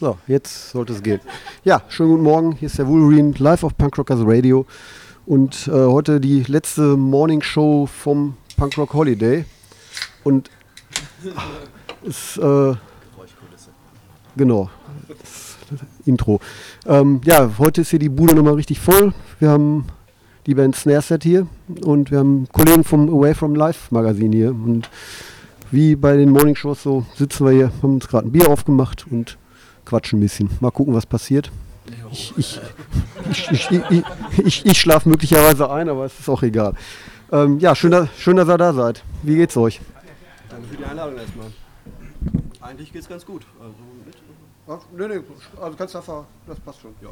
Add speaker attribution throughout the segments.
Speaker 1: So, jetzt sollte es gehen. Ja, schönen guten Morgen. Hier ist der Wolverine live auf Punkrockers Radio. Und äh, heute die letzte Morning Show vom Punkrock Holiday. Und ist, äh, genau, das Intro. Ähm, ja, heute ist hier die Bude nochmal richtig voll. Wir haben die Band Snare Set hier und wir haben Kollegen vom Away From Life Magazin hier. Und wie bei den Morning Shows so sitzen wir hier, haben uns gerade ein Bier aufgemacht und quatschen ein bisschen. Mal gucken, was passiert. Ich, ich, ich, ich, ich, ich schlafe möglicherweise ein, aber es ist auch egal. Ähm, ja, schön, dass, schön, dass ihr da seid. Wie geht's euch?
Speaker 2: Danke für die Einladung erstmal. Eigentlich geht's ganz gut. Also mit.
Speaker 1: Nee, nee, also kannst einfach, das passt schon.
Speaker 2: Ja,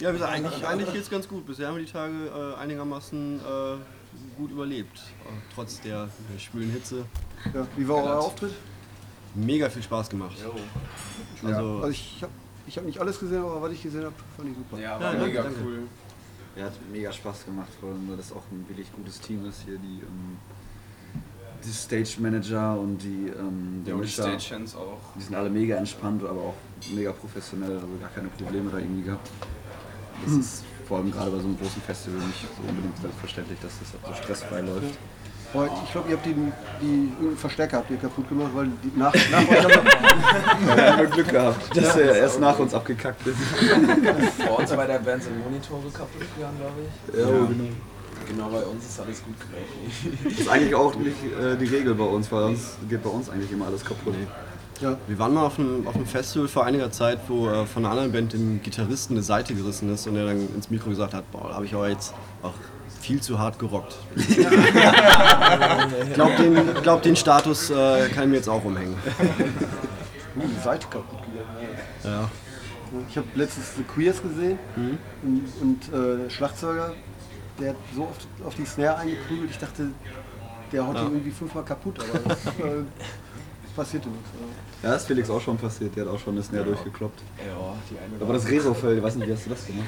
Speaker 2: ja wie gesagt, eigentlich, eigentlich geht's ganz gut. Bisher haben wir die Tage äh, einigermaßen äh, gut überlebt. Äh, trotz der, der schwülen Hitze.
Speaker 1: Ja, wie war euer Auftritt?
Speaker 2: Mega viel Spaß gemacht.
Speaker 1: Also, ja, also ich habe ich hab nicht alles gesehen, aber was ich gesehen habe, fand ich super.
Speaker 3: Ja, war ja, mega danke. cool. Ja, hat mega Spaß gemacht, vor allem, weil das auch ein wirklich gutes Team ist hier, die, ähm, die Stage Manager und die, ähm,
Speaker 4: die Mischer, Stage auch.
Speaker 3: Die sind alle mega entspannt, aber auch mega professionell, also gar keine Probleme da irgendwie gehabt. Das ist vor allem gerade bei so einem großen Festival nicht so unbedingt selbstverständlich, dass das so stressfrei läuft.
Speaker 1: Aber ich glaube, ihr habt die, die Verstärker habt ihr kaputt gemacht, weil die nach, nach euch haben
Speaker 3: wir haben Glück gehabt, dass er erst nach uns abgekackt ist.
Speaker 4: Vor uns bei der Band sind Monitore kaputt gegangen, glaube ich.
Speaker 3: Ja, ja, genau.
Speaker 4: Genau, bei uns ist alles gut gelaufen.
Speaker 3: Das ist eigentlich auch nicht äh, die Regel bei uns, weil uns geht bei uns eigentlich immer alles kaputt.
Speaker 2: Ja. Wir waren mal auf einem, auf einem Festival vor einiger Zeit, wo äh, von einer anderen Band dem Gitarristen eine Seite gerissen ist und er dann ins Mikro gesagt hat, boah, da habe ich aber jetzt auch viel zu hart gerockt. ich glaube, den, glaub, den Status äh, kann ich mir jetzt auch umhängen.
Speaker 1: Uh, die Seite kaputt
Speaker 2: gegangen. Ja.
Speaker 1: Ich habe letztens The Queers gesehen mhm. und, und äh, der Schlagzeuger, der hat so oft auf die Snare eingeprügelt, ich dachte, der haut ja. irgendwie fünfmal kaputt, aber das, äh, passierte nichts.
Speaker 3: Ja, das ist Felix auch schon passiert, der hat auch schon eine Snare ja. durchgekloppt.
Speaker 4: Ja, die eine
Speaker 3: Aber das Resofell, ich weiß nicht, wie hast du das gemacht?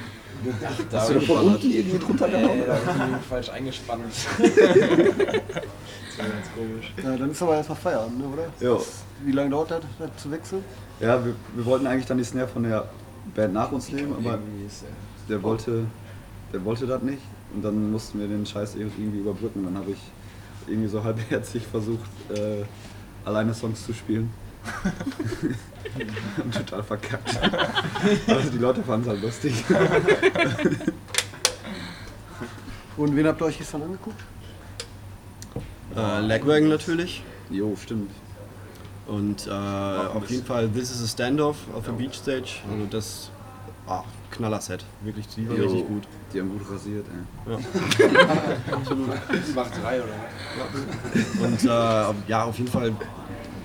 Speaker 4: Ach, da hast du von unten irgendwie drunter gehauen? Nee, da habe ich falsch eingespannt. das war
Speaker 1: ganz komisch. Ja, dann ist aber erstmal Feierabend, ne, oder?
Speaker 3: Ja.
Speaker 1: Wie lange dauert das, das zu wechseln?
Speaker 3: Ja, wir, wir wollten eigentlich dann die Snare von der Band nach uns nehmen, aber der wollte, der wollte das nicht. Und dann mussten wir den Scheiß irgendwie überbrücken. Dann habe ich irgendwie so halbherzig versucht, äh, alleine Songs zu spielen. und total verkackt. Also die Leute fanden es halt lustig.
Speaker 1: und wen habt ihr euch gestern angeguckt?
Speaker 2: Äh, Legwagon natürlich.
Speaker 3: Jo, stimmt.
Speaker 2: Und äh, auf jeden Fall This is a Standoff auf der Beach Stage. Also das ah, Knaller-Set. Wirklich, die war richtig gut.
Speaker 3: Die haben gut rasiert, ey.
Speaker 4: Ja. Absolut. Macht drei oder
Speaker 2: was? Und äh, ja, auf jeden Fall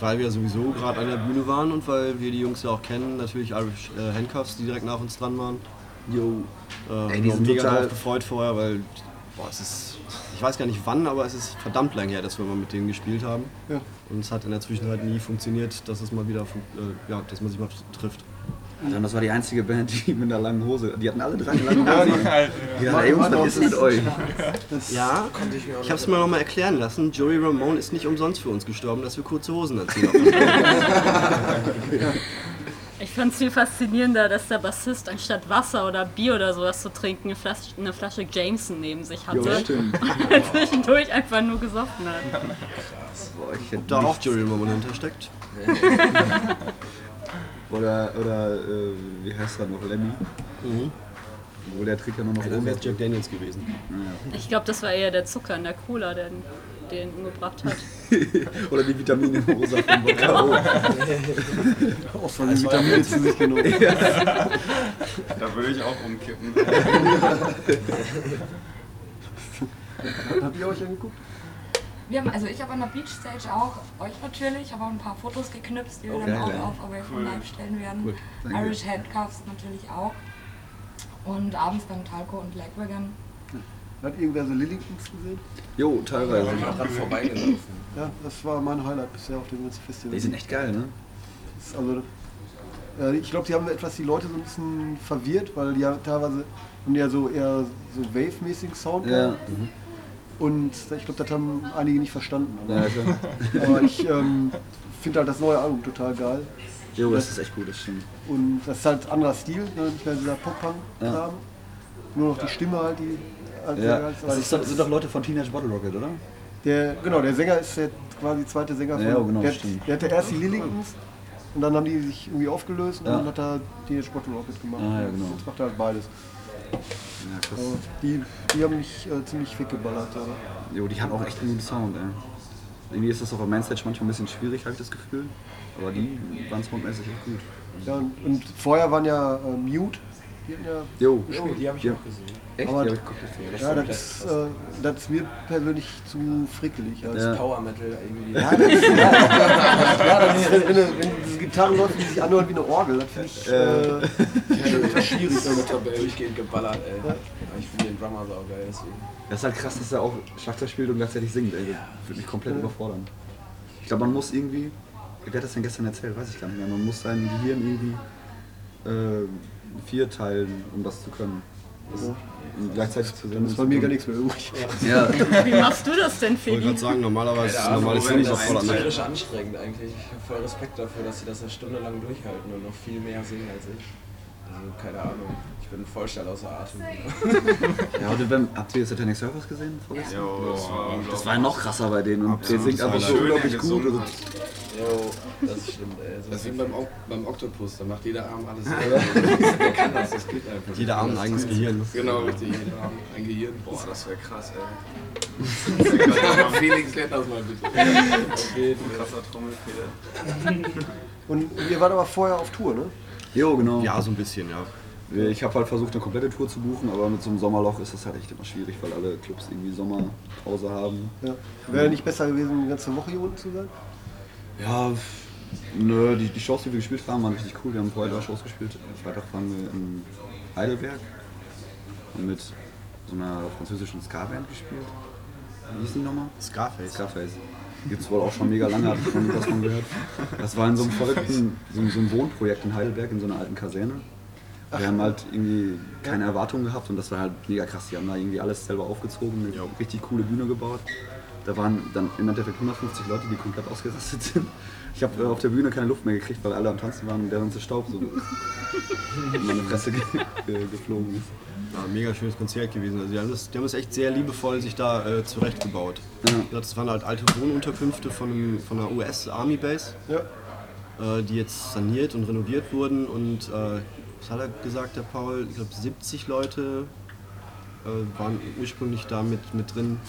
Speaker 2: weil wir sowieso gerade an der Bühne waren und weil wir die Jungs ja auch kennen, natürlich Irish äh, Handcuffs, die direkt nach uns dran waren.
Speaker 3: Jo.
Speaker 2: Äh, Ey, die sind mega drauf gefreut vorher, weil boah, es ist, ich weiß gar nicht wann, aber es ist verdammt lang her, dass wir mal mit denen gespielt haben.
Speaker 1: Ja.
Speaker 2: Und es hat in der Zwischenzeit nie funktioniert, dass es mal wieder, äh, ja, dass man sich mal trifft.
Speaker 3: Und das war die einzige Band, die mit einer langen Hose. Die hatten alle drei lange Hosen. Die dachten, ey Jungs, was ist mit euch?
Speaker 2: Ja, ich habe es mir noch mal erklären lassen. Joey Ramone ist nicht umsonst für uns gestorben, dass wir kurze Hosen anziehen.
Speaker 5: Ich fand es viel faszinierender, dass der Bassist anstatt Wasser oder Bier oder sowas zu trinken eine Flasche, eine Flasche Jameson neben sich hatte.
Speaker 3: Jo, stimmt.
Speaker 5: und zwischendurch einfach nur gesoffen hat.
Speaker 2: Boah, ich hätte da auch Joey Ramone hintersteckt.
Speaker 3: Oder, oder äh, wie heißt er noch, Lemmy? Mhm. Wo der Trick ja nur noch
Speaker 2: ja, wäre Jack Daniels gewesen.
Speaker 5: Ja. Ich glaube, das war eher der Zucker in der Cola, der den umgebracht hat.
Speaker 3: oder die Vitamine im Rosa von Bocaro.
Speaker 1: Auch von den Vitaminen zu sich genommen.
Speaker 4: da würde ich auch umkippen.
Speaker 1: Habt ihr euch angeguckt?
Speaker 6: Wir haben, also ich habe an der Beach Stage auch euch natürlich, habe auch ein paar Fotos geknipst, die wir okay, dann auch ja. auf Away from cool. Life stellen werden. Cool. Irish Handcuffs natürlich auch. Und abends dann Talco und Lagwagon.
Speaker 1: Hat irgendwer so Lillingtons gesehen?
Speaker 3: Jo, teilweise.
Speaker 4: Ja, ich auch dran vorbeigelaufen.
Speaker 1: Ja, das war mein Highlight bisher auf dem ganzen Festival.
Speaker 3: Die sind echt geil, ne?
Speaker 1: Also, äh, ich glaube, die haben etwas die Leute so ein bisschen verwirrt, weil die ja teilweise haben die ja so eher so Wave-mäßigen Sound.
Speaker 3: Ja. Mhm.
Speaker 1: Und ich glaube, das haben einige nicht verstanden. Aber, ja, aber ich ähm, finde halt das neue Album total geil.
Speaker 3: Jo, das ist echt gut, das stimmt.
Speaker 1: Und das ist halt anderer Stil, ne? nicht mehr dieser Pop-Punk-Kram.
Speaker 3: Ja.
Speaker 1: Nur noch die Stimme halt, die. Halt
Speaker 3: Ja,
Speaker 1: halt-
Speaker 3: das ist, doch- sind doch Leute von Teenage Bottle Rocket, oder?
Speaker 1: der, genau, der Sänger ist der quasi zweite Sänger von.
Speaker 3: Ja, genau,
Speaker 1: der,
Speaker 3: stimmt.
Speaker 1: der hatte erst die Lillingtons und dann haben die sich irgendwie aufgelöst und
Speaker 3: Ja.
Speaker 1: dann hat er Teenage Bottle Rocket gemacht.
Speaker 3: Ah, ja, genau.
Speaker 1: Jetzt macht er halt beides.
Speaker 3: Ja.
Speaker 1: Also die, die haben mich äh, ziemlich weggeballert.
Speaker 3: Jo, die haben auch echt einen guten Sound, ey. Irgendwie ist das auf der Mainstage manchmal ein bisschen schwierig, habe ich das Gefühl. Aber die waren soundmäßig echt gut.
Speaker 1: Ja, und, und vorher waren ja äh, Mute. Die hatten ja
Speaker 3: Jo,
Speaker 4: Oh, die habe ich auch gesehen.
Speaker 3: echt?
Speaker 1: Aber-
Speaker 3: ich geguckt.
Speaker 1: Ja, das ist, äh, das ist mir persönlich zu frickelig. Ja,
Speaker 3: Ja.
Speaker 4: Power Metal irgendwie.
Speaker 1: ja, das ist, ja, ja das ist, wenn, wenn, wenn diese Gitarren läuft, die sich anhören wie eine Orgel, das finde ich äh, schwierig.
Speaker 4: mit dabei durchgehend geballert, ey. Aber ich finde den Drummer so geil, deswegen.
Speaker 3: Das ist halt krass, dass er auch Schlagzeug spielt und gleichzeitig singt, ey. Das würde mich komplett überfordern. Ich glaube, man muss irgendwie, wer hat das denn gestern erzählt, weiß ich gar nicht mehr, man muss sein Gehirn irgendwie äh, vier teilen, um das zu können. Das, und gleichzeitig zu
Speaker 1: Dann ist bei mir gar nichts mehr übrig.
Speaker 3: Ja,
Speaker 5: Wie machst du das denn,
Speaker 2: Ich wollte
Speaker 5: Feli?
Speaker 2: gerade sagen, normalerweise ist normales
Speaker 4: Moment,
Speaker 2: nicht
Speaker 4: das ist
Speaker 2: erfordert. Ne?
Speaker 4: tierisch anstrengend eigentlich. Ich habe voll Respekt dafür, dass sie das eine Stunde lang durchhalten und noch viel mehr singen als ich. Also keine Ahnung. Ich bin voll schnell außer Atem.
Speaker 3: ja und wenn, habt ihr Satanic Surfers gesehen vorgestern?
Speaker 7: Jo, das war
Speaker 3: Das war ja noch krasser bei denen und der singt einfach so unglaublich gut. Also,
Speaker 4: Jo, das ist schlimm, ey. So
Speaker 8: Das ist wie beim, beim Oktopus, da macht jeder Arm alles selber. Der kann das, das geht einfach.
Speaker 2: Jeder Abend ein eigenes Gehirn.
Speaker 8: Genau, richtig, jeder Arm ein Gehirn.
Speaker 7: Boah, das wäre krass, ey.
Speaker 8: Felix, lernt das mal bitte.
Speaker 7: Ein krasser Trommelfehler.
Speaker 1: Und ihr wart aber vorher auf Tour, ne?
Speaker 3: Jo, genau.
Speaker 2: Ja, so ein bisschen, ja.
Speaker 3: Ich habe halt versucht, eine komplette Tour zu buchen, aber mit so einem Sommerloch ist das halt echt immer schwierig, weil alle Clubs irgendwie Sommerpause haben.
Speaker 1: Ja. Wäre nicht besser gewesen, die ganze Woche hier unten zu sein?
Speaker 3: Ja, nö, die, die Shows, die wir gespielt haben, waren richtig cool. Wir haben vorher drei Shows gespielt. Freitag waren wir in Heidelberg und mit so einer französischen Ska-Band gespielt. Wie hieß die nochmal?
Speaker 2: Scarface.
Speaker 3: Scarface. Gibt's wohl auch schon mega lange, hatte ich schon was von gehört. Das war in so einem verrückten, so, so ein Wohnprojekt in Heidelberg, in so einer alten Kaserne. Wir haben halt irgendwie keine Erwartungen gehabt und das war halt mega krass. Die haben da irgendwie alles selber aufgezogen, eine richtig coole Bühne gebaut. Da waren dann im Endeffekt 150 Leute, die komplett ausgerastet sind. Ich habe äh, auf der Bühne keine Luft mehr gekriegt, weil alle am Tanzen waren und der ganze Staub so in meine Fresse ge geflogen ist.
Speaker 2: Ja, mega schönes Konzert gewesen. Also die haben das, die haben das echt sehr liebevoll sich da äh, zurechtgebaut.
Speaker 3: Ja.
Speaker 2: Ja, Das waren halt alte Wohnunterkünfte von, einem, von einer US Army Base,
Speaker 1: Ja.
Speaker 2: äh, die jetzt saniert und renoviert wurden. Und äh, was hat er gesagt, der Paul? Ich glaube 70 Leute äh, waren ursprünglich da mit, mit drin,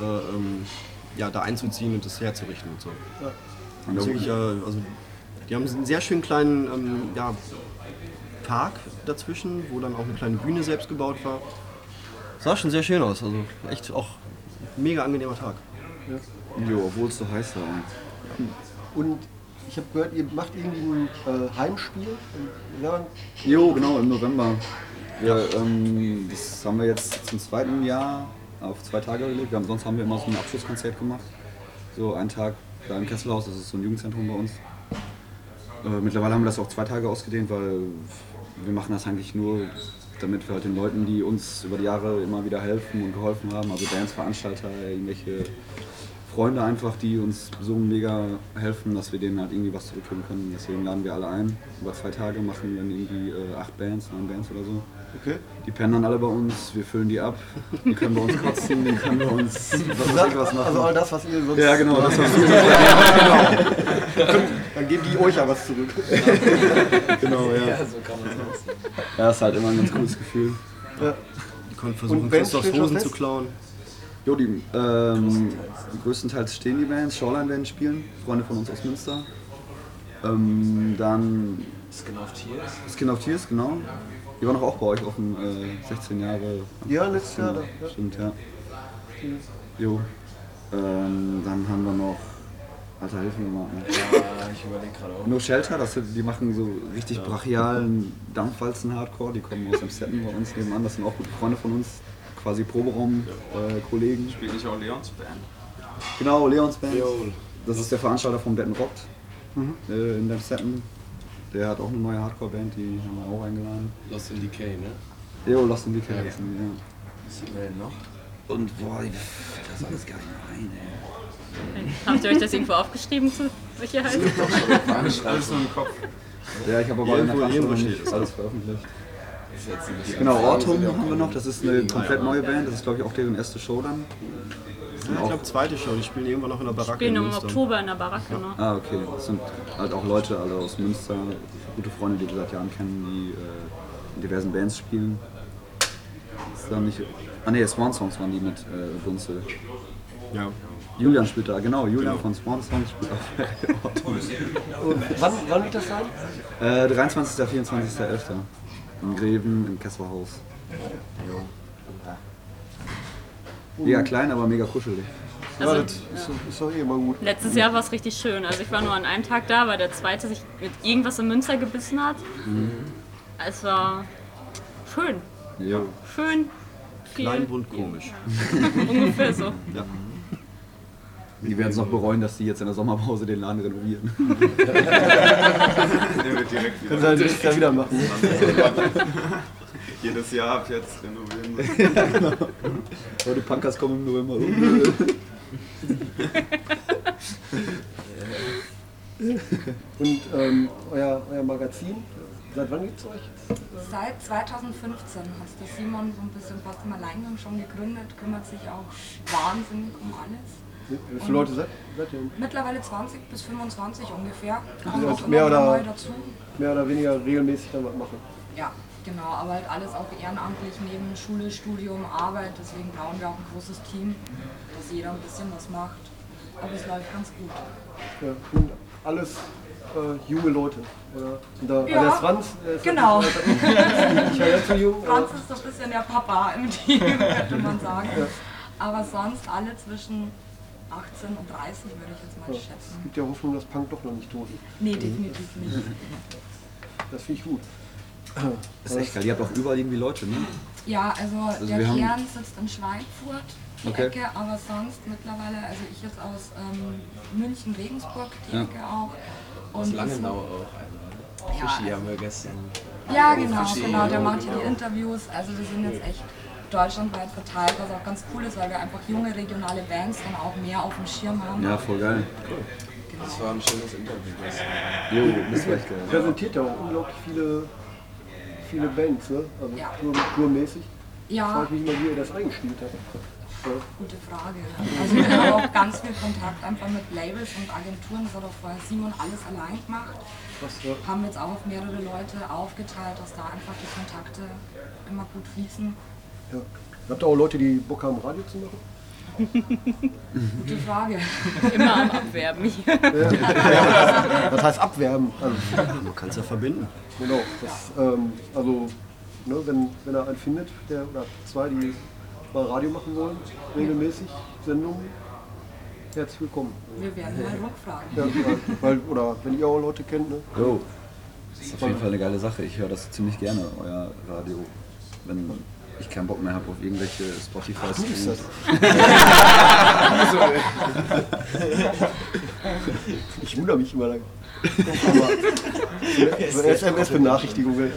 Speaker 2: äh, ähm, ja, da einzuziehen und das herzurichten und so.
Speaker 3: Und
Speaker 2: Das ist wirklich, äh, also, die haben einen sehr schönen kleinen ähm, ja, Park dazwischen, wo dann auch eine kleine Bühne selbst gebaut war. Sah schon sehr schön aus, also echt auch ein mega angenehmer Tag.
Speaker 3: Jo, obwohl es so heiß war.
Speaker 1: Und ich habe gehört, ihr macht irgendwie ein äh, Heimspiel. Ja,
Speaker 3: Jo, genau, im November. Ja, ähm, das haben wir jetzt zum zweiten Jahr auf zwei Tage gelegt. Haben, sonst haben wir immer so ein Abschlusskonzert gemacht. So einen Tag da im Kesselhaus, das ist so ein Jugendzentrum bei uns. Äh, mittlerweile haben wir das auf zwei Tage ausgedehnt, weil wir machen das eigentlich nur, damit wir halt den Leuten, die uns über die Jahre immer wieder helfen und geholfen haben, also Bands, Veranstalter, irgendwelche Freunde einfach, die uns so mega helfen, dass wir denen halt irgendwie was zurückgeben können. Deswegen laden wir alle ein. Über zwei Tage machen dann irgendwie äh, acht Bands, neun Bands oder so.
Speaker 1: Okay.
Speaker 3: Die pennen dann alle bei uns, wir füllen die ab. Die können bei uns kotzen, die können bei uns was weiß ich was machen.
Speaker 1: Also all das, was ihr sonst.
Speaker 3: ja, genau, das was wir
Speaker 1: Dann geben die euch ja was zurück.
Speaker 3: genau, ja.
Speaker 4: Ja, so kann man es.
Speaker 3: Ja, ist halt immer ein ganz cooles Gefühl.
Speaker 1: Ja.
Speaker 2: Die konnten versuchen, Christophs Hosen zu klauen.
Speaker 3: Jo, die ähm, größtenteils stehen die Bands. Shoreline werden spielen, Freunde von uns aus Münster. Ähm, dann
Speaker 4: Skin of Tears.
Speaker 3: Skin of Tears, genau. Die waren doch auch bei euch offen, äh, 16 Jahre.
Speaker 1: Ja, letztes Jahr. Ja.
Speaker 3: Stimmt, ja. Jo. Ähm, dann haben wir noch. Alter, hilf mir mal.
Speaker 4: Ja, ich überlege gerade auch.
Speaker 3: No Shelter, das die machen so richtig brachialen Dampfwalzen-Hardcore. Die kommen aus Amstetten bei uns nebenan. Das sind auch gute Freunde von uns. Quasi Proberaum-Kollegen.
Speaker 7: Spielt nicht auch Leons Band?
Speaker 3: genau, Leons Band. Das ist der Veranstalter vom Dead Rockt äh, in Amstetten. Der hat auch eine neue Hardcore-Band, die haben wir auch eingeladen.
Speaker 8: Lost in Decay, ne?
Speaker 3: Jo, Lost in Decay. Ja.
Speaker 4: Was haben wir denn noch?
Speaker 3: Und boah, mir fällt das alles gar nicht mehr ein, ey.
Speaker 5: Habt ihr euch das irgendwo aufgeschrieben zur Sicherheit?
Speaker 7: Alles nur im Kopf.
Speaker 3: Ja, ich habe aber
Speaker 2: Irgendwo-
Speaker 3: in der
Speaker 2: irgendwo
Speaker 3: Tasche
Speaker 2: steht
Speaker 3: nicht
Speaker 2: es.
Speaker 3: alles veröffentlicht. Genau, Ortum haben wir noch, das ist eine komplett neue Band, das ist glaube ich auch deren erste Show dann.
Speaker 2: Ja, ich glaube, zweite Show. Die spielen irgendwann noch in der Baracke.
Speaker 5: Spielen
Speaker 2: in
Speaker 5: im
Speaker 2: Münster.
Speaker 5: Oktober in der Baracke, ne?
Speaker 3: Ah, okay. Das sind halt auch Leute alle aus Münster, gute Freunde, die wir seit Jahren kennen, die äh, in diversen Bands spielen. Ist da nicht. Ah ne, Swan Songs waren die mit äh, Bunzel.
Speaker 2: Ja.
Speaker 3: Julian spielt da, genau, Julian von Swan Songs spielt auch.
Speaker 1: Und wann, wann wird das sein?
Speaker 3: äh, 23. 24.11. In Greven, im Kesselhaus. Ja, klein, aber mega kuschelig.
Speaker 1: Ja,
Speaker 5: Also,
Speaker 1: das ist, doch- ist doch eh immer gut.
Speaker 5: Letztes Jahr war es richtig schön. Also ich war nur an einem Tag da, weil der zweite sich mit irgendwas in Münster gebissen hat. Es war schön.
Speaker 3: Ja.
Speaker 5: Schön. Viel.
Speaker 2: Klein, bunt, komisch.
Speaker 5: Ungefähr so.
Speaker 3: Die werden es noch bereuen, dass die jetzt in der Sommerpause den Laden renovieren.
Speaker 7: Der wird direkt
Speaker 1: Können sie nächstes Jahr wieder machen.
Speaker 7: Jedes Jahr ab jetzt renovieren.
Speaker 3: Aber die Punkers kommen im November.
Speaker 1: Und ähm, euer, euer Magazin, seit wann gibt es euch?
Speaker 6: Seit 2015 hat der Simon so ein bisschen fast im Alleingang schon gegründet, kümmert sich auch wahnsinnig um alles.
Speaker 1: Wie viele Leute seid, seid ihr?
Speaker 6: Mittlerweile 20 bis 25 ungefähr. Kommen
Speaker 1: Ja,
Speaker 6: auch
Speaker 1: mehr oder-
Speaker 6: neu dazu.
Speaker 1: Mehr oder weniger regelmäßig dann was machen?
Speaker 6: Ja, genau, aber halt alles auch ehrenamtlich neben Schule, Studium, Arbeit. Deswegen brauchen wir auch ein großes Team, dass jeder ein bisschen was macht. Aber es läuft ganz gut.
Speaker 1: Ja. Und alles äh, junge Leute. Oder? Und da,
Speaker 6: Ja,
Speaker 1: der Franz, der ist
Speaker 6: genau.
Speaker 1: Ich war jetzt so jung.
Speaker 6: Franz ist so ein bisschen der Papa im Team, könnte man sagen. Aber sonst alle zwischen 18 und 30 würde ich jetzt mal
Speaker 1: Es
Speaker 6: schätzen.
Speaker 1: gibt ja Hoffnung, dass Punk doch noch nicht tot ist.
Speaker 6: Nee, definitiv nicht.
Speaker 1: Das finde ich gut.
Speaker 3: Das ist echt geil. Ihr habt auch überall irgendwie Leute, ne?
Speaker 6: Ja, also, der
Speaker 3: wir haben-
Speaker 6: Kern sitzt in Schweinfurt, die
Speaker 3: Okay.
Speaker 6: Ecke, aber sonst mittlerweile, also ich jetzt aus ähm, München, Regensburg, die
Speaker 3: Ja.
Speaker 6: Ecke auch.
Speaker 4: Aus
Speaker 6: Und
Speaker 4: Langenau auch einmal.
Speaker 6: Ja,
Speaker 4: Fischi
Speaker 6: also-
Speaker 4: haben wir gestern.
Speaker 6: Ja, genau,
Speaker 4: Fischi,
Speaker 6: genau. Der macht hier die
Speaker 4: genau.
Speaker 6: Interviews. Also wir sind jetzt echt deutschlandweit verteilt, was auch ganz cool ist, weil wir einfach junge regionale Bands dann auch mehr auf dem Schirm haben.
Speaker 3: Ja, voll geil.
Speaker 4: Das war ein schönes Interview gestern.
Speaker 3: Jo, das war echt geil.
Speaker 1: Präsentiert ja auch unglaublich viele, viele Bands, ne? Also
Speaker 6: Ja.
Speaker 1: tour, tourmäßig.
Speaker 6: Ja,
Speaker 1: Frag mich mal, wie ihr das eingespielt habt. Ja.
Speaker 6: gute Frage. Also wir haben auch ganz viel Kontakt einfach mit Labels und Agenturen. Das hat auch vorher Simon alles allein gemacht.
Speaker 1: Was, ja.
Speaker 6: Haben jetzt auch auf mehrere Leute aufgeteilt, dass da einfach die Kontakte immer gut fließen.
Speaker 1: Ja. Habt ihr auch Leute, die Bock haben, Radio zu machen?
Speaker 6: Gute Frage.
Speaker 5: Immer am Abwerben hier.
Speaker 1: Das heißt abwerben. Also,
Speaker 2: Man kann es ja verbinden.
Speaker 1: genau. Das, ähm, also, ne, wenn, wenn er einen findet, der, oder zwei, die mal Radio machen wollen, regelmäßig Sendungen, herzlich willkommen.
Speaker 6: Wir werden mal rumfragen.
Speaker 1: Ja, ja, weil, oder wenn ihr auch Leute kennt, ne?
Speaker 3: Jo. Das ist auf jeden Fall eine geile Sache. Ich höre das ziemlich gerne, euer Radio. Wenn ich keinen Bock mehr habe auf irgendwelche spotify
Speaker 1: das. Ich wundere mich immer lang. Aber so SMS-Benachrichtigung will.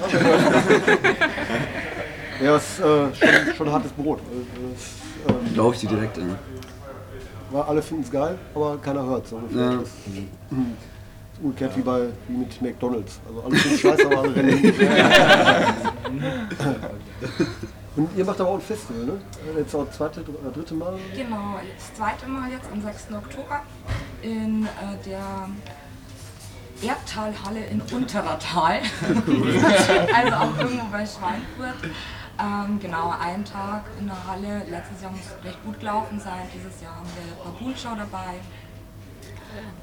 Speaker 1: Ja, es ist äh, schon, schon hartes Brot. Also, es, ähm,
Speaker 3: Glaube ich dir direkt an.
Speaker 1: war, alle finden es geil, aber keiner hört es. So ungefähr.
Speaker 3: Ja.
Speaker 1: Das ist umgekehrt wie, bei, wie mit McDonalds. Also alle finden scheiße, aber alle rennen. Und ihr macht aber auch ein Festival, ne? Jetzt auch das zweite oder dritte Mal.
Speaker 6: Genau, das zweite Mal jetzt am 6. Oktober in äh, der Erdtalhalle in Unterertal. also auch irgendwo bei Schweinfurt. Ähm, genau, ein Tag in der Halle. Letztes Jahr muss es recht gut gelaufen sein. Dieses Jahr haben wir Baboon Show dabei.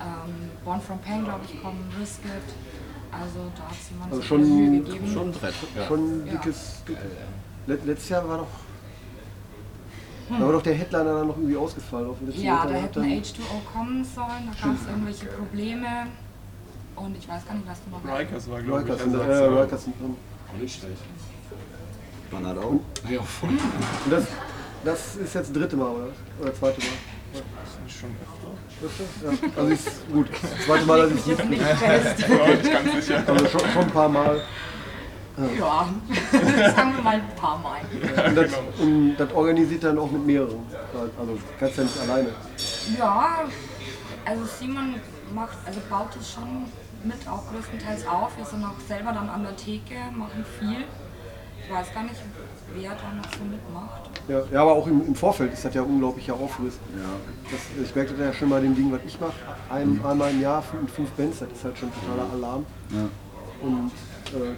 Speaker 6: Ähm, Born from Pain, glaube ich, kommen, Risk It. Also da hat jemand
Speaker 1: Also
Speaker 6: sich
Speaker 1: schon-
Speaker 6: gegeben.
Speaker 2: Schon ein Brett.
Speaker 1: Schon ein
Speaker 6: Ja.
Speaker 1: Let, letztes Jahr war doch. Da war doch der Headliner dann noch irgendwie ausgefallen. Auf dem
Speaker 6: Ja,
Speaker 1: Meter
Speaker 6: da
Speaker 1: hat
Speaker 6: hätten
Speaker 1: dann-
Speaker 6: H2O kommen sollen, da gab es irgendwelche Probleme. Und ich weiß gar nicht, was du noch
Speaker 7: Rikers war, glaube ich,
Speaker 1: Rikers sind,
Speaker 7: Ersatz,
Speaker 1: äh, Rikers sind drin.
Speaker 8: Nicht schlecht.
Speaker 3: Bernhard auch.
Speaker 1: Und das, das ist jetzt das dritte Mal, oder? was? Oder zweite Mal?
Speaker 7: Schon
Speaker 1: Dritte? Ja. Also ist gut. Das zweite Mal, dass ich
Speaker 6: sind nicht fest.
Speaker 7: ganz sicher.
Speaker 1: also schon, schon ein paar Mal.
Speaker 6: Ja, sagen wir mal ein paar Mal.
Speaker 1: Und das, und das organisiert dann auch mit mehreren. Also kannst ja nicht alleine.
Speaker 6: Ja, also Simon macht, also baut es schon mit auch größtenteils auf. Wir sind auch selber dann an der Theke, machen viel. Ich weiß gar nicht, wer da noch so mitmacht.
Speaker 1: Ja, ja aber auch im, im Vorfeld ist das ja unglaublicher Aufriss.
Speaker 3: Ja.
Speaker 1: Das, ich merke das ja schon bei dem Ding, was ich mache. Ein, Einmal im Jahr mit fünf Bands, das ist halt schon totaler Alarm.
Speaker 3: ja.
Speaker 1: Und äh,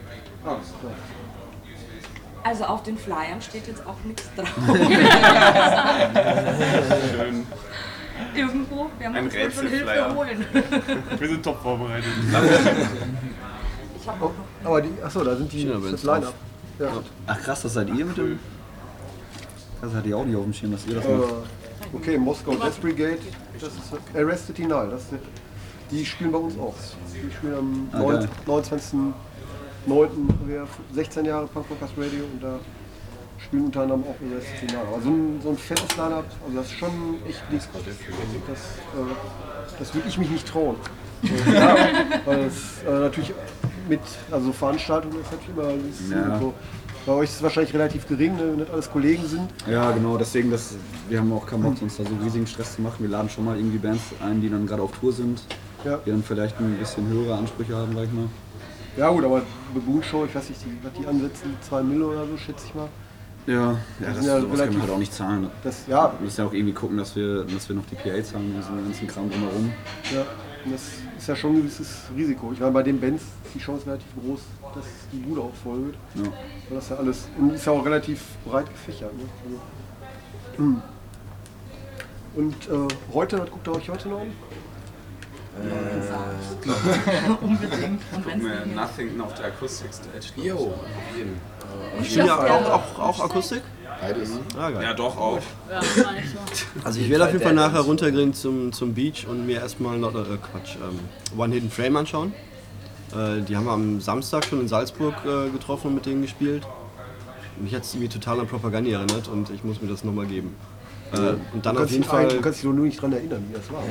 Speaker 6: Also auf den Flyern steht jetzt auch nichts drauf.
Speaker 7: Schön.
Speaker 6: Irgendwo, wir haben
Speaker 7: Ein
Speaker 6: uns wohl schon Hilfe holen.
Speaker 7: Wir sind top vorbereitet.
Speaker 6: Ich habe auch noch
Speaker 1: Aber die, achso, da sind die
Speaker 2: China
Speaker 1: das Line-Up. Ja.
Speaker 3: Ach krass, das seid ihr mit dem? Das hatte ich auch nicht auf dem Schirm, dass ihr das macht.
Speaker 1: Äh, okay, Moskau Death Brigade, das ist Arrested Denial. Das ist, die spielen bei uns auch. Die spielen am
Speaker 3: Ah,
Speaker 1: 9, 29.09. wir 16 Jahre Punk Rockers Radio und da spielen unter anderem auch Arrested Denial. Aber so ein, so ein fettes Line-Up, also das ist schon echt nichts. Das, äh, das würde ich mich nicht trauen. ja, weil es äh, natürlich mit, also Veranstaltungen ist natürlich immer das ist
Speaker 3: Ja.
Speaker 1: so. Bei euch ist es wahrscheinlich relativ gering, ne, wenn nicht alles Kollegen sind.
Speaker 3: Ja, genau, deswegen, das, wir haben auch keinen Bock, uns da so riesigen Stress zu machen. Wir laden schon mal irgendwie Bands ein, die dann gerade auf Tour sind,
Speaker 1: Ja.
Speaker 3: die dann vielleicht ein bisschen höhere Ansprüche haben, sag ich mal.
Speaker 1: Ja gut, aber Baboon Show, ich weiß nicht, die, was die ansetzen, 2 Mille oder so, schätze ich mal.
Speaker 3: Ja, ja
Speaker 1: Das
Speaker 3: das,
Speaker 1: ja
Speaker 3: sowas können wir halt auch nicht zahlen.
Speaker 1: Das, ja,
Speaker 3: Wir müssen ja auch irgendwie gucken, dass wir, dass wir noch die PA zahlen und diesen ganzen Kram drumherum.
Speaker 1: ja, und das ist ja schon ein gewisses Risiko. Ich meine, bei den Bands ist die Chance relativ groß, dass die Bude auch voll wird.
Speaker 3: Ja.
Speaker 1: Weil das ja alles, und ist ja auch relativ breit gefächert. Ne? Also, hm. Und äh, heute, was guckt ihr euch heute noch an?
Speaker 6: unbedingt. Und wenn nicht
Speaker 7: Nothing auf der Akustik-Stage.
Speaker 8: Jo, auf jeden.
Speaker 2: Spielen ja auch, auch, auch Akustik?
Speaker 8: Beides.
Speaker 2: Ah, geil.
Speaker 7: Ja, doch auch.
Speaker 5: Ja.
Speaker 2: Also ich werde auf jeden Fall nachher runtergehen zum, zum Beach und mir erstmal noch, äh, Quatsch, ähm, One Hidden Frame anschauen. Äh, die haben wir am Samstag schon in Salzburg äh, getroffen und mit denen gespielt. Mich hat es irgendwie total an Propaganda erinnert und ich muss mir das nochmal geben. Äh, und dann
Speaker 1: Du
Speaker 2: auf
Speaker 1: kannst,
Speaker 2: jeden
Speaker 1: ein-
Speaker 2: Fall...
Speaker 1: du kannst dich nur nicht dran erinnern, wie das war.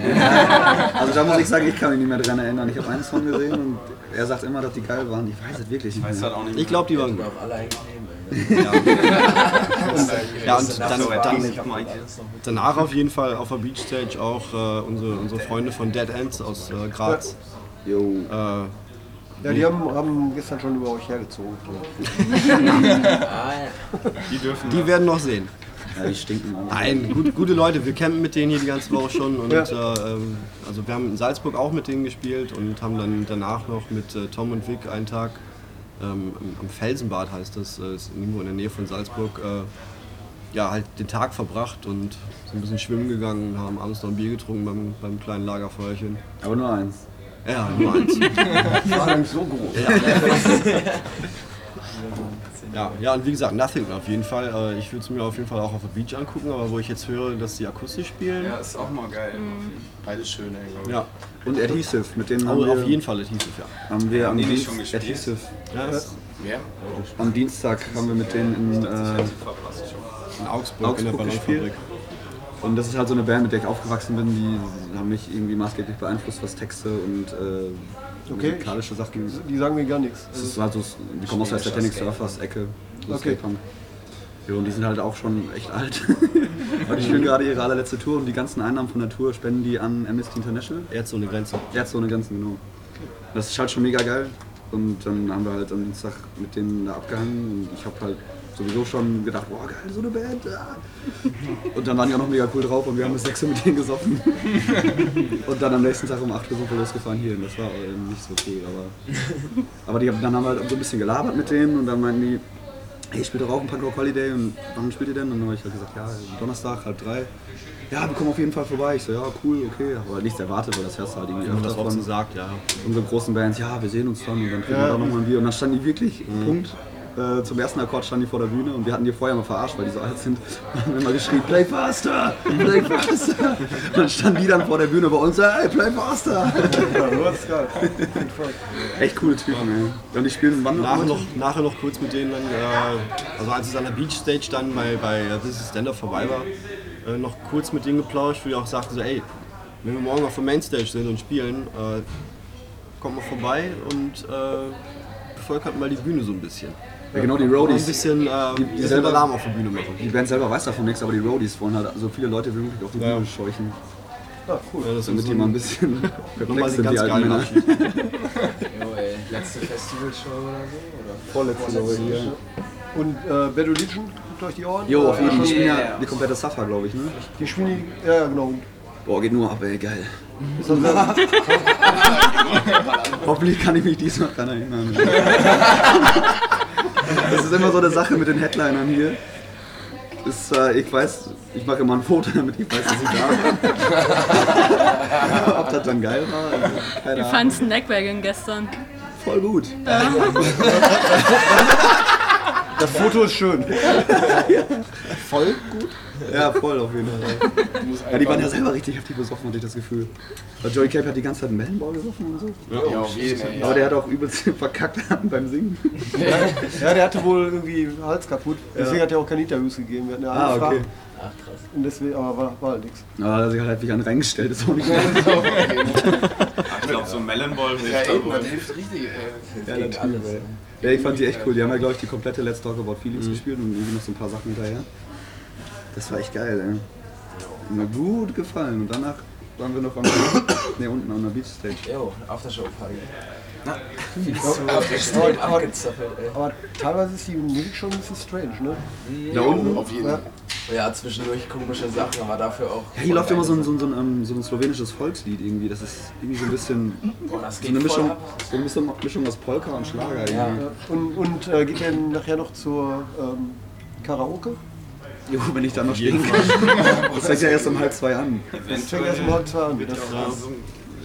Speaker 3: Also da muss ich sagen, ich kann mich nicht mehr dran erinnern. Ich habe einen Song gesehen und er sagt immer, dass die geil waren. Ich weiß es wirklich nicht
Speaker 7: Weiß
Speaker 3: mehr.
Speaker 7: halt auch nicht
Speaker 2: Ich glaube, die waren gut.
Speaker 8: nehmen.
Speaker 2: Ja, und dann,
Speaker 7: so
Speaker 2: dann, danach auf jeden Fall auf der Beachstage auch äh, unsere, unsere Freunde von Dead Ends aus äh, Graz.
Speaker 3: Jo.
Speaker 2: Äh,
Speaker 1: Ja, die haben, haben gestern schon über euch hergezogen.
Speaker 8: Ah ja.
Speaker 7: Die dürfen.
Speaker 2: die werden noch sehen.
Speaker 3: Ja, die stinken alle.
Speaker 2: Nein, gut, gute Leute. Wir campen mit denen hier die ganze Woche schon. Und
Speaker 1: Ja.
Speaker 2: äh, ähm, also wir haben in Salzburg auch mit denen gespielt und haben dann danach noch mit äh, Tom und Vic einen Tag ähm, am- Felsenbad heißt das, äh, ist irgendwo in der Nähe von Salzburg, äh, ja halt den Tag verbracht und sind ein bisschen schwimmen gegangen, haben abends noch ein Bier getrunken beim, beim kleinen Lagerfeuerchen.
Speaker 3: Aber nur eins.
Speaker 2: Ja, nur eins.
Speaker 1: War nicht so groß.
Speaker 2: Ja, ja, und wie gesagt, Nothing auf jeden Fall. Äh, Ich würde es mir auf jeden Fall auch auf der Beach angucken, aber wo ich jetzt höre, dass die akustisch spielen.
Speaker 7: Ja, ist auch mal geil. Beides schön, ey, glaube ich.
Speaker 2: Ja,
Speaker 3: Und Adhesive, mit denen haben wir,
Speaker 2: auf jeden Fall Adhesive, ja.
Speaker 3: haben wir am, Dienst,
Speaker 7: schon gespielt?
Speaker 3: Adhesive,
Speaker 2: ja
Speaker 7: Wer?
Speaker 3: am Dienstag haben wir mit denen in, äh,
Speaker 2: in Augsburg, in der
Speaker 3: Augsburg
Speaker 2: Ballonfabrik.
Speaker 3: Und das ist halt so eine Band, mit der ich aufgewachsen bin, die haben mich irgendwie maßgeblich beeinflusst, was Texte und äh,
Speaker 1: Okay.
Speaker 3: musikalische Sachen.
Speaker 1: Die sagen mir gar nichts.
Speaker 3: Das ist halt so, die kommen aus der Satanic Surfers Ecke, so
Speaker 1: Okay.
Speaker 3: Skate-Punk. Ja, und die sind halt auch schon echt alt. Aber die spielen gerade ihre allerletzte Tour und die ganzen Einnahmen von der Tour spenden die an Amnesty International.
Speaker 2: Erz ohne Grenze.
Speaker 3: Ärzte Grenzen, genau. Das ist halt schon mega geil. Und dann haben wir halt am Dienstag mit denen da abgehangen und ich habe halt sowieso schon gedacht, boah geil, so eine Band. Ja. Und dann waren die auch noch mega cool drauf und wir haben bis 6 Uhr mit denen gesoffen. Und dann am nächsten Tag um 8 Uhr sind wir losgefahren hier und das war nicht so cool. Aber, aber die, haben- dann haben wir halt so ein bisschen gelabert mit denen und dann meinten die, hey, ich spiele doch auch im Punk Rock Holiday und wann spielt ihr denn? Und dann habe ich halt gesagt, ja, Donnerstag, halb drei. Ja, wir kommen auf jeden Fall vorbei. Ich so, ja, cool, okay. Aber nichts erwartet, weil das hörst du halt irgendwie öfter
Speaker 2: das so
Speaker 3: von
Speaker 2: sagt, ja.
Speaker 3: unsere großen Bands. Ja, wir sehen uns dann und dann kriegen wir doch nochmal ein Bier. Und dann standen die wirklich, Punkt. Äh, zum ersten Akkord standen die vor der Bühne und wir hatten die vorher mal verarscht, weil die so alt sind. Und haben immer geschrien, play faster, play faster. Und dann standen die dann vor der Bühne bei uns, hey, play faster. Echt coole Typen, ey. Und die spielen wann
Speaker 2: Nachher noch, nachher noch kurz mit denen dann, äh, also als es an der Beachstage dann bei, bei äh, This is Stand Up vorbei war, äh, noch kurz mit denen geplauscht, wo die auch sagten so, ey, wenn wir morgen auf der Mainstage sind und spielen, äh, kommt mal vorbei und äh, bevölkert mal die Bühne so ein bisschen.
Speaker 3: Ja, genau, die
Speaker 2: Mal ein
Speaker 3: Roadies.
Speaker 2: bisschen, äh,
Speaker 3: die
Speaker 2: bisschen
Speaker 3: selber-
Speaker 2: Alarm auf der Bühne machen.
Speaker 3: Die Band selber weiß davon nichts, aber die Roadies wollen halt so viele Leute wie möglich auf die Bühne scheuchen.
Speaker 1: Ah, cool.
Speaker 2: Ja, das
Speaker 3: Damit
Speaker 2: ist
Speaker 3: die mal ein bisschen
Speaker 2: nochmal
Speaker 3: perplex sind, die
Speaker 2: ganz
Speaker 3: alten Männer.
Speaker 4: Jo, ey, letzte Festivalshow oder so? Oder?
Speaker 3: Vorletzte Woche hier.
Speaker 1: Und äh, Bad Religion, guckt euch die Ohren.
Speaker 3: Jo, auf jeden Fall. Die spielen ja die komplette Safa, glaube ich, ne?
Speaker 1: Die spielen die, ja, ja, genau.
Speaker 3: Boah, geht nur ab, ey, geil. Hoffentlich kann ich mich diesmal dran erinnern. Das ist immer so eine Sache mit den Headlinern hier. Ist, äh, ich weiß, ich mache immer ein Foto, damit ich weiß, dass ich da war. Ob das dann geil war, also, keine
Speaker 5: Wie
Speaker 3: Ahnung.
Speaker 5: fandst du Neckwagon gestern?
Speaker 3: Voll gut.
Speaker 1: das Foto ist schön.
Speaker 3: Voll gut? Ja, voll auf jeden Fall. Ja, die waren ja selber richtig heftig besoffen, hatte ich das Gefühl. Weil Joey Cape hat die ganze Zeit einen Mellenball gesoffen und so.
Speaker 8: Ja, auf jeden Fall.
Speaker 3: Aber der hat auch übelst verkackt beim Singen.
Speaker 1: Ja, der hatte wohl irgendwie den Hals kaputt. Deswegen hat er auch keine Interviews gegeben. Wir hatten ja
Speaker 3: Ah,
Speaker 1: angefragt.
Speaker 3: okay.
Speaker 4: Ach krass.
Speaker 1: Und deswegen, aber war, war halt nichts.
Speaker 3: Ja, da hat sich halt wirklich einen reingestellt, ist auch nicht gut.
Speaker 7: Ich glaube, so ein Melonball hilft
Speaker 8: Ja,
Speaker 7: da
Speaker 8: eben,
Speaker 7: wohl.
Speaker 8: das hilft richtig. Äh,
Speaker 3: Ja,
Speaker 8: gegen
Speaker 3: der
Speaker 8: alles.
Speaker 3: Ey. Ja, ich fand die echt cool. Die haben ja, glaube ich, die komplette Let's Talk About Feelings gespielt und irgendwie noch so ein paar Sachen hinterher. Das war echt geil, ey. Hat mir gut gefallen. Und danach waren wir noch am, ne, unten an der Beach Stage.
Speaker 4: Jo, Aftershow-Party.
Speaker 1: Ja,
Speaker 4: Extrem
Speaker 1: aber, aber teilweise ist die Musik schon ein bisschen strange, ne?
Speaker 3: Da unten?
Speaker 8: Auf jeden
Speaker 1: Ja.
Speaker 8: Fall.
Speaker 4: Ja, zwischendurch komische Sachen, aber dafür auch.
Speaker 3: Ja, hier läuft immer so ein, so, ein, so, ein, ähm, so ein slowenisches Volkslied irgendwie. Das ist irgendwie so ein bisschen
Speaker 4: Boah, das
Speaker 3: so
Speaker 4: geht
Speaker 3: eine
Speaker 4: voll
Speaker 3: Mischung, so eine Mischung- Mischung aus Polka und Schlager irgendwie.
Speaker 4: Ja.
Speaker 1: Ja. Und, und äh, geht dann nachher noch zur ähm, Karaoke?
Speaker 3: Jo, wenn ich da noch stehen kann. Das fängt ja erst um halb zwei an.
Speaker 1: Das fängt erst um halb zwei an.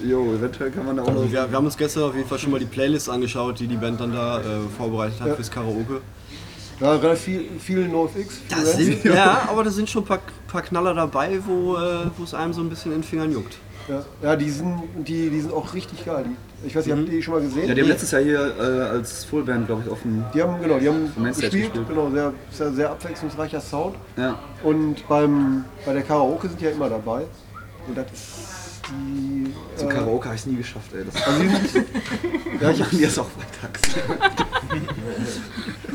Speaker 3: Jo, eventuell kann man da auch noch.
Speaker 2: Also wir, wir haben uns gestern auf jeden Fall schon mal die Playlist angeschaut, die die Band dann da äh, vorbereitet hat
Speaker 1: Ja.
Speaker 2: fürs Karaoke.
Speaker 1: Ja, relativ viel, viel NoFX. viel
Speaker 2: Das sind, ja, aber da sind schon ein paar, paar Knaller dabei, wo äh, wo es einem so ein bisschen in den Fingern juckt.
Speaker 1: Ja, ja die, sind, die, die sind auch richtig geil. Die, ich weiß nicht, habt ihr die schon mal gesehen?
Speaker 3: Ja, die haben letztes Jahr hier äh, als Fullband, glaube ich, auf dem.
Speaker 1: Die haben, genau, die haben gespielt,
Speaker 3: gespielt.
Speaker 1: genau, sehr, sehr, sehr abwechslungsreicher Sound.
Speaker 3: Ja.
Speaker 1: Und beim, bei der Karaoke sind die ja immer dabei. Und das ist die.
Speaker 3: Zum
Speaker 1: äh,
Speaker 3: Karaoke habe ich es nie geschafft, ey. Das
Speaker 1: Also die sind, ja, ich
Speaker 3: machen die jetzt auch freitags.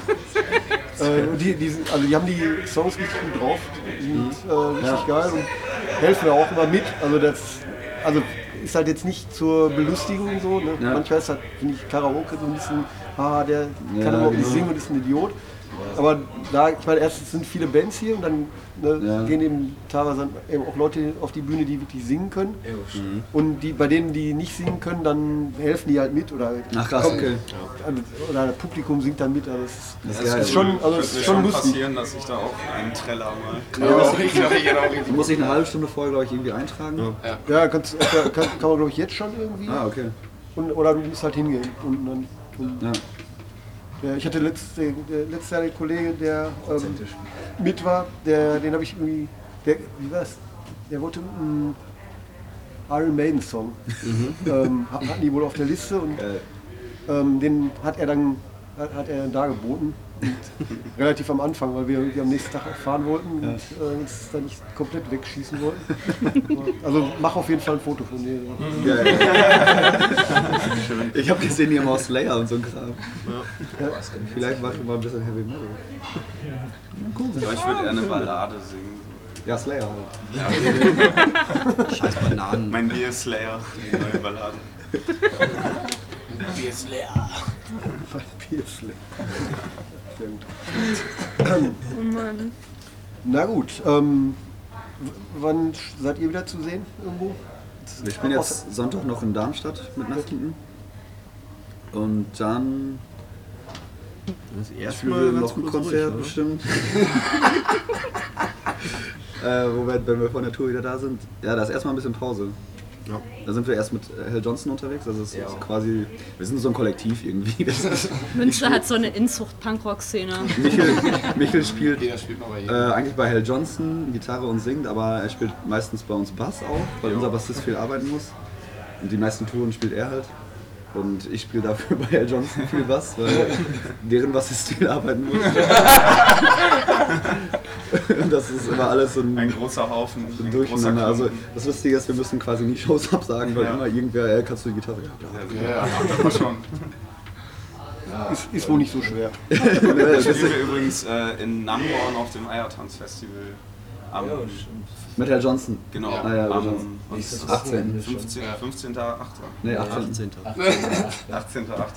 Speaker 1: Äh, die, die, sind, also die haben die Songs richtig gut drauf, die sind äh, richtig geil und helfen mir auch immer mit. Also das also ist halt jetzt nicht zur Belustigung so. Ne?
Speaker 3: Ja.
Speaker 1: Manchmal ist halt, finde ich, Karaoke so ein bisschen, ah, der
Speaker 3: Ja,
Speaker 1: kann überhaupt nicht
Speaker 3: genau.
Speaker 1: singen und ist ein Idiot. Aber da, ich meine, erstens sind viele Bands hier und dann ne,
Speaker 3: Ja.
Speaker 1: gehen eben teilweise eben auch Leute auf die Bühne, die wirklich singen können.
Speaker 3: Mhm.
Speaker 1: Und die, bei denen, die nicht singen können, dann helfen die halt mit oder,
Speaker 3: Ach krass,
Speaker 1: kommen-
Speaker 3: okay.
Speaker 1: oder das Publikum singt dann mit. Also es ist,
Speaker 3: Das ist
Speaker 1: ist schon, also es
Speaker 7: Könnte
Speaker 1: ist schon
Speaker 7: schon
Speaker 1: lustig.
Speaker 7: passieren, dass ich da auch einen Treller mal.
Speaker 8: Ja, auch ich glaube, ich auch.
Speaker 3: Du musst dich eine halbe Stunde vorher, glaube ich, irgendwie eintragen.
Speaker 1: Ja, kannst, kann, kann man glaube ich jetzt schon irgendwie.
Speaker 3: Ah, okay.
Speaker 1: Und, oder du musst halt hingehen. Und dann, und,
Speaker 3: Ja.
Speaker 1: Ja, ich hatte letztes, der, der, letztes Jahr den Kollegen, der ähm, mit war, der, den habe ich irgendwie, der, wie war's? Der wollte einen Iron Maiden Song. Ähm, hat- hatten die wohl auf der Liste und
Speaker 3: Geil.
Speaker 1: ähm, den hat er dann hat, hat er dann dargeboten. Relativ am Anfang, weil wir irgendwie am nächsten Tag auch fahren wollten und äh, uns dann nicht komplett wegschießen wollten. Also mach auf jeden Fall ein Foto von dir.
Speaker 3: Geil. ich habe gesehen, die haben auch Slayer und so ein Kram. Vielleicht machen wir mal ein bisschen Heavy Metal.
Speaker 7: Aber ich würde eher eine Ballade singen.
Speaker 3: Ja, Slayer halt.
Speaker 2: Scheiß Bananen.
Speaker 7: Mein Dear Slayer, die neue Ballade.
Speaker 8: Die ist leer.
Speaker 1: Piersley. Sehr gut.
Speaker 5: Oh Mann.
Speaker 1: Na gut, ähm, wann seid ihr wieder zu sehen irgendwo?
Speaker 3: Wir spielen jetzt Sonntag noch in Darmstadt mit Nachtenden. Und dann
Speaker 2: Das erste
Speaker 3: spielen
Speaker 2: Mal
Speaker 3: noch ein
Speaker 2: gut
Speaker 3: Konzert
Speaker 2: durch,
Speaker 3: bestimmt. äh, wir, wenn wir von der Tour wieder da sind. Ja, da ist erstmal ein bisschen Pause.
Speaker 2: Ja.
Speaker 3: Da sind wir erst mit äh, Hal Johnson unterwegs. Also es
Speaker 4: Ja.
Speaker 3: ist quasi, wir sind so ein Kollektiv irgendwie.
Speaker 5: Münster hat so eine Inzucht-Punkrock-Szene.
Speaker 3: Michel, Michel spielt
Speaker 8: Jeder spielt mal bei
Speaker 3: Äh, eigentlich bei Hal Johnson Gitarre und singt, aber er spielt meistens bei uns Bass auch, weil unser Bassist viel arbeiten muss. Und die meisten Touren spielt er halt. Und ich spiele dafür bei Hal Johnson viel Bass, weil deren Bassist viel arbeiten muss. das ist immer alles so ein,
Speaker 7: Ein großer Haufen.
Speaker 3: so ein
Speaker 7: großer
Speaker 3: Durcheinander. Also das Lustige ist, wir müssen quasi nie Shows absagen, weil
Speaker 7: Ja.
Speaker 3: immer irgendwer, äh, kannst du die Gitarre? Ja.
Speaker 7: Ja, ja, das war schon.
Speaker 1: Ist, ist wohl nicht so schwer.
Speaker 3: Das
Speaker 7: spielen wir übrigens äh, in Namborn auf dem Eiertanzfestival Am,
Speaker 3: Mit Herr Johnson.
Speaker 7: genau,
Speaker 3: Ah, ja,
Speaker 7: am
Speaker 3: Johnson.
Speaker 8: Nächstes
Speaker 3: 18.
Speaker 8: Wochenende schon.
Speaker 7: 15. 15. 8.
Speaker 3: Nee, 18.
Speaker 2: 18.
Speaker 7: 18. 8.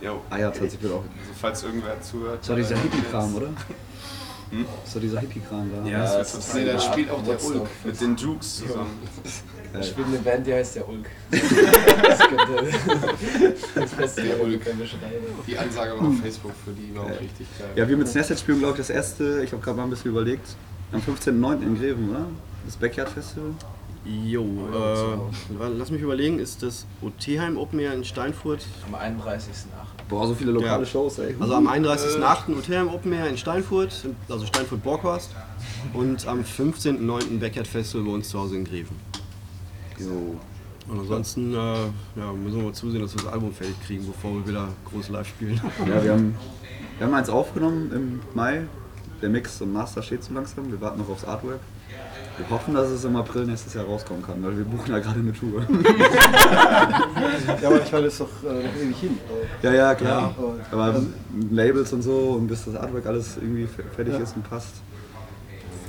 Speaker 7: Jo.
Speaker 3: Ah ja, 20 wird auch.
Speaker 7: Also falls irgendwer zuhört.
Speaker 3: Das war dieser
Speaker 7: äh,
Speaker 3: Hippie-Kram, oder?
Speaker 7: Hm?
Speaker 3: Das war dieser Hippie-Kram da.
Speaker 7: Ja,
Speaker 8: Ja,
Speaker 7: das
Speaker 8: das ist,
Speaker 7: total
Speaker 8: nee, da spielt auch der Ulk.
Speaker 7: Mit den Jukes zusammen.
Speaker 8: Da spielt eine Band, die heißt der Ulk. Das könnte das Beste der Ulk beschreiben. Die Ansage war auf Facebook, für die war auch richtig geil.
Speaker 3: Ja, wir mit Snesset spielen, glaube ich, das erste, ich habe gerade mal ein bisschen überlegt, am 15.09. in Greven, oder? Das Backyard Festival.
Speaker 2: Jo, äh, lass mich überlegen, ist das OT-Heim Open Air in Steinfurt?
Speaker 8: Am 31.08.
Speaker 3: Boah, so viele lokale
Speaker 2: Ja.
Speaker 3: Shows, ey.
Speaker 2: Also am 31.08. OT-Heim Open Air in Steinfurt, also Steinfurt-Borkhorst. Und am 15.09. Backyard Festival bei uns zu Hause in Greven.
Speaker 3: Jo.
Speaker 2: Und ansonsten äh, ja, müssen wir mal zusehen, dass wir das Album fertig kriegen, bevor wir wieder groß live spielen.
Speaker 3: Ja, wir haben, wir haben eins aufgenommen im Mai. Der Mix und Master steht so langsam. Wir warten noch aufs Artwork. Wir hoffen, dass es im April nächstes Jahr rauskommen kann, weil wir buchen ja gerade eine Tour.
Speaker 1: Ja, aber ich meine, das ist doch äh, noch ewig hin.
Speaker 3: ja, ja, klar.
Speaker 1: aber-
Speaker 3: Aber Labels und so und bis das Artwork alles irgendwie fertig
Speaker 1: Ja.
Speaker 3: ist und passt,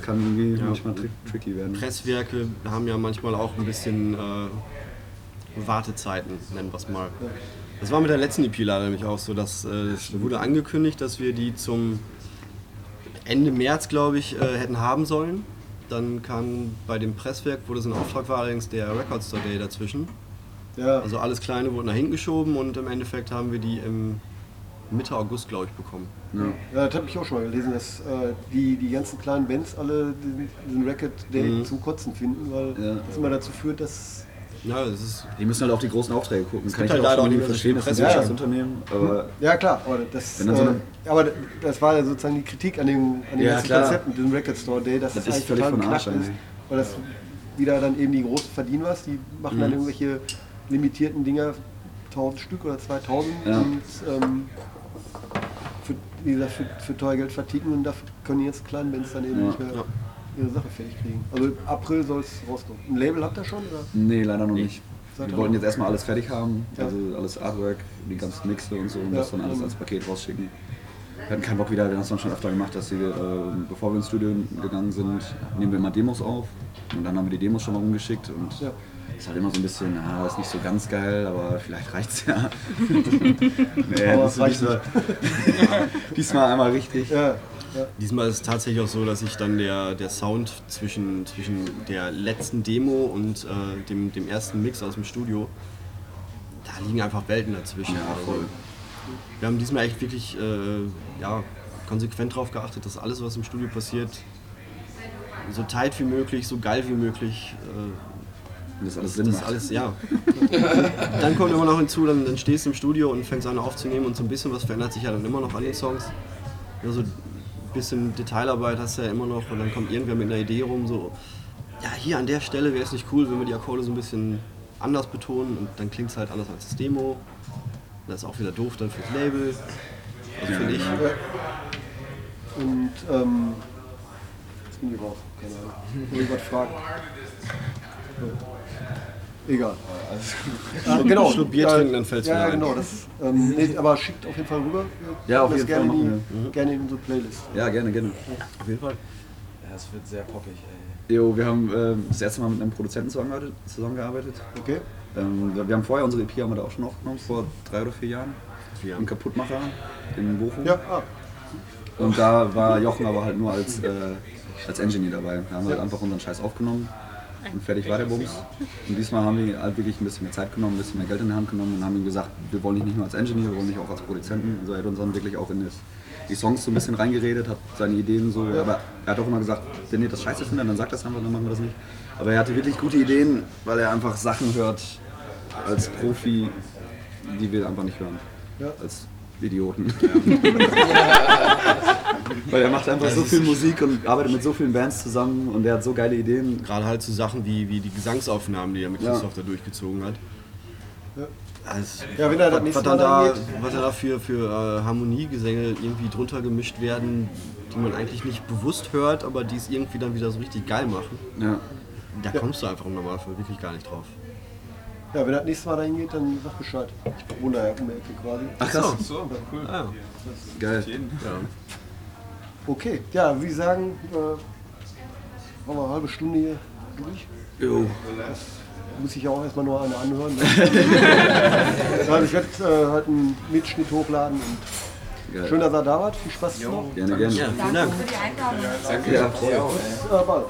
Speaker 3: kann irgendwie
Speaker 2: Ja.
Speaker 3: manchmal tri tricky werden.
Speaker 2: Presswerke haben ja manchmal auch ein bisschen äh, Wartezeiten, nennen wir es mal. Das war mit der letzten EP leider nämlich auch so, dass äh, es wurde angekündigt, dass wir die zum Ende März, glaube ich, äh, hätten haben sollen. Dann kam bei dem Presswerk, wo das in Auftrag war, allerdings der Record Store Day dazwischen.
Speaker 1: Ja,
Speaker 2: Also alles Kleine wurde nach hinten geschoben und im Endeffekt haben wir die im Mitte August, glaube ich, bekommen.
Speaker 3: Ja.
Speaker 1: ja das habe ich auch schon mal gelesen, dass äh, die, die ganzen kleinen Bands alle diesen, diesen Record Day
Speaker 2: Mhm.
Speaker 1: zum Kotzen finden, weil
Speaker 3: Ja.
Speaker 1: das immer dazu führt, dass.
Speaker 2: Ja, das ist
Speaker 3: Die müssen halt auf die großen Aufträge gucken. Kann ich
Speaker 2: halt
Speaker 3: auch
Speaker 2: leider auch nicht
Speaker 3: verstehen, das ist ein
Speaker 1: Presse-
Speaker 3: Unternehmen, aber
Speaker 1: Ja klar, aber das,
Speaker 3: Wenn dann so
Speaker 1: äh, aber das war ja sozusagen die Kritik an dem, an dem
Speaker 3: Ja.
Speaker 1: Konzept mit dem Record Store Day, dass
Speaker 3: Das
Speaker 1: das,
Speaker 3: ist
Speaker 1: eigentlich
Speaker 3: völlig
Speaker 1: total
Speaker 3: von Arsch
Speaker 1: ist, weil das wieder dann eben die großen verdienen was, die machen dann
Speaker 3: Mhm.
Speaker 1: irgendwelche limitierten Dinger, 1000 Stück oder 2000
Speaker 3: Ja.
Speaker 1: und ähm, für, wie gesagt, für, für teuer Geld verticken und dafür können die jetzt kleinen Bands dann eben
Speaker 3: Ja.
Speaker 1: nicht mehr
Speaker 2: Ja.
Speaker 1: Ihre Sache fertig kriegen. Also April soll es rauskommen. Ein Label habt ihr schon? Oder?
Speaker 3: nee, leider noch nicht.
Speaker 1: Seid
Speaker 3: Wir wollten jetzt erstmal alles fertig haben,
Speaker 1: Ja.
Speaker 3: also alles Artwork, die ganzen Mixe und so und
Speaker 1: Ja.
Speaker 3: das dann alles als Paket rausschicken. Wir hatten keinen Bock wieder, wir haben es dann schon öfter gemacht, dass wir, äh, bevor wir ins Studio gegangen sind, nehmen wir immer Demos auf und dann haben wir die Demos schon mal rumgeschickt und
Speaker 1: Ja.
Speaker 3: Ist halt immer so ein bisschen, ah, ist nicht so ganz geil, aber vielleicht reicht's ja. nee,
Speaker 1: Aber
Speaker 3: das
Speaker 1: es reicht
Speaker 3: nicht so. Diesmal einmal richtig.
Speaker 1: Ja, ja.
Speaker 2: Diesmal ist es tatsächlich auch so, dass sich dann der, der Sound zwischen, zwischen der letzten Demo und äh, dem, dem ersten Mix aus dem Studio, da liegen einfach Welten dazwischen.
Speaker 3: Ja, voll.
Speaker 2: Also, wir haben diesmal echt wirklich äh, ja, konsequent darauf geachtet, dass alles, was im Studio passiert, so tight wie möglich, so geil wie möglich, äh,
Speaker 3: Und das alles Sinn
Speaker 2: das
Speaker 3: macht.
Speaker 2: alles, ja. dann kommt immer noch hinzu, dann, dann stehst du im Studio und fängst an aufzunehmen und so ein bisschen was verändert sich ja dann immer noch an den Songs. Ja, so ein bisschen Detailarbeit hast du ja immer noch und dann kommt irgendwer mit einer Idee rum, so, ja, hier an der Stelle wäre es nicht cool, wenn wir die Akkorde so ein bisschen anders betonen und dann klingt es halt anders als das Demo. Das ist auch wieder doof dann fürs Label. Also finde ich.
Speaker 1: Und ähm, jetzt bin ich raus. Keine Ahnung. Ich will was fragen. Egal. Ah, genau.
Speaker 2: Schluck Bier trinken, dann fällt's
Speaker 1: ja,
Speaker 2: wieder
Speaker 1: Ja,
Speaker 2: ein.
Speaker 1: genau. Das, ähm, nee, aber schickt auf jeden Fall rüber. Wir
Speaker 3: Ja, auf jeden
Speaker 1: das
Speaker 3: Fall
Speaker 1: gerne
Speaker 3: machen
Speaker 1: in, die- Gerne in unsere Playlist.
Speaker 3: Ja, gerne, gerne.
Speaker 2: Auf jeden Fall.
Speaker 8: Ja, es wird sehr poppig, ey.
Speaker 3: Jo, wir haben ähm, das erste Mal mit einem Produzenten zusammengearbeitet.
Speaker 1: Okay?
Speaker 3: Ähm, wir haben vorher unsere EP haben wir da auch schon aufgenommen, vor drei oder vier Jahren.
Speaker 2: Vier.
Speaker 3: Im Kaputtmacher in Bochum.
Speaker 1: Ja, ah,
Speaker 3: Und da war Jochen aber halt nur als, äh, als Engineer dabei. Wir haben halt einfach unseren Scheiß aufgenommen und fertig war der Bums. Und diesmal haben wir halt wirklich ein bisschen mehr Zeit genommen, ein bisschen mehr Geld in die Hand genommen und haben ihm gesagt, wir wollen dich nicht nur als Engineer, wir wollen dich auch als Produzenten. Also er hat uns dann wirklich auch in das, die Songs so ein bisschen reingeredet, hat seine Ideen so, aber er hat auch immer gesagt, wenn ihr das scheiße findet, dann sagt das einfach, dann machen wir das nicht. Aber er hatte wirklich gute Ideen, weil er einfach Sachen hört als Profi, die wir einfach nicht hören.
Speaker 1: Ja.
Speaker 3: Als Idioten. Weil er macht einfach so viel Musik und arbeitet mit so vielen Bands zusammen und er hat so geile Ideen.
Speaker 2: Gerade halt so Sachen wie, wie die Gesangsaufnahmen, die er mit
Speaker 3: Ja.
Speaker 2: Christoph da durchgezogen hat.
Speaker 1: Ja.
Speaker 2: Also,
Speaker 1: Ja, wenn er das
Speaker 2: was,
Speaker 1: nächste Mal
Speaker 2: da, was da für, für äh, Harmoniegesänge irgendwie drunter gemischt werden, die man eigentlich nicht bewusst hört, aber die es irgendwie dann wieder so richtig geil machen.
Speaker 3: Ja.
Speaker 2: Da kommst du einfach im Normalfall wirklich gar nicht drauf.
Speaker 1: Ja, wenn er das nächste Mal dahin geht, dann sag Bescheid. Ich wohne da ja um die Ecke quasi.
Speaker 3: Ach krass,
Speaker 7: So, cool.
Speaker 2: Ah, ja.
Speaker 3: geil.
Speaker 2: ja.
Speaker 1: Okay, ja, wie sagen, äh, Machen wir eine halbe Stunde hier durch.
Speaker 3: Jo.
Speaker 1: Muss ich ja auch erstmal nur eine anhören. Ne? also ich werde äh, halt einen Mitschnitt hochladen und
Speaker 3: Geil.
Speaker 1: schön, dass er da wart. Viel Spaß noch.
Speaker 3: Gerne, gerne.
Speaker 2: Ja, vielen
Speaker 6: Danke
Speaker 2: Dank.
Speaker 6: für die Einladung.
Speaker 3: Ja, voll.
Speaker 1: Bis äh, bald.